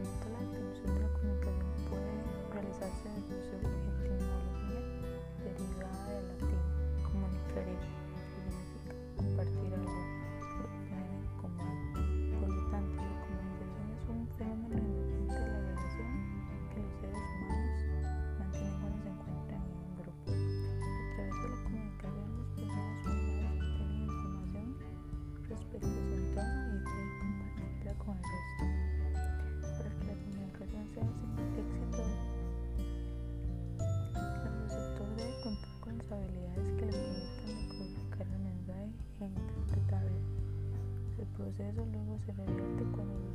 medicamento, la detención de la comunicación puede realizarse desde su proceso luego se revierte cuando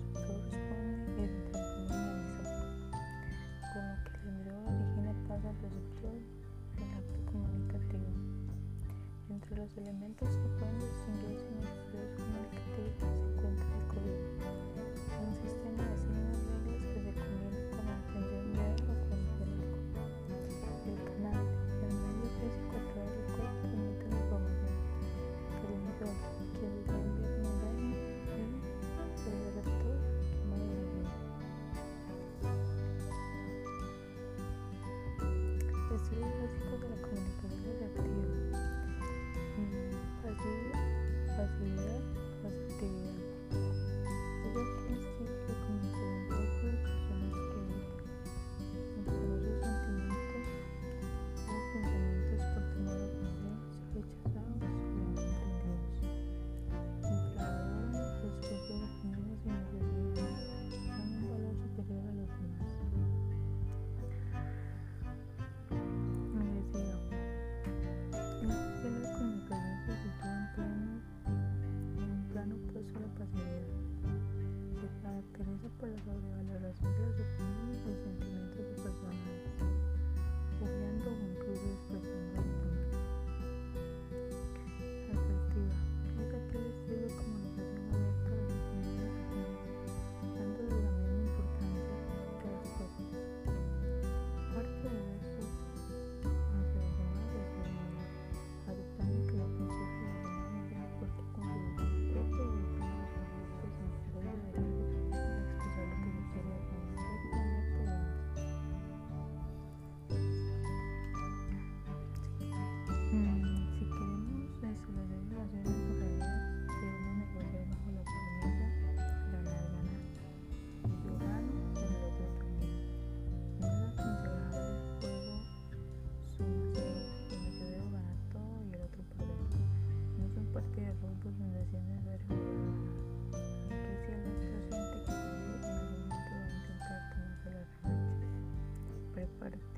করে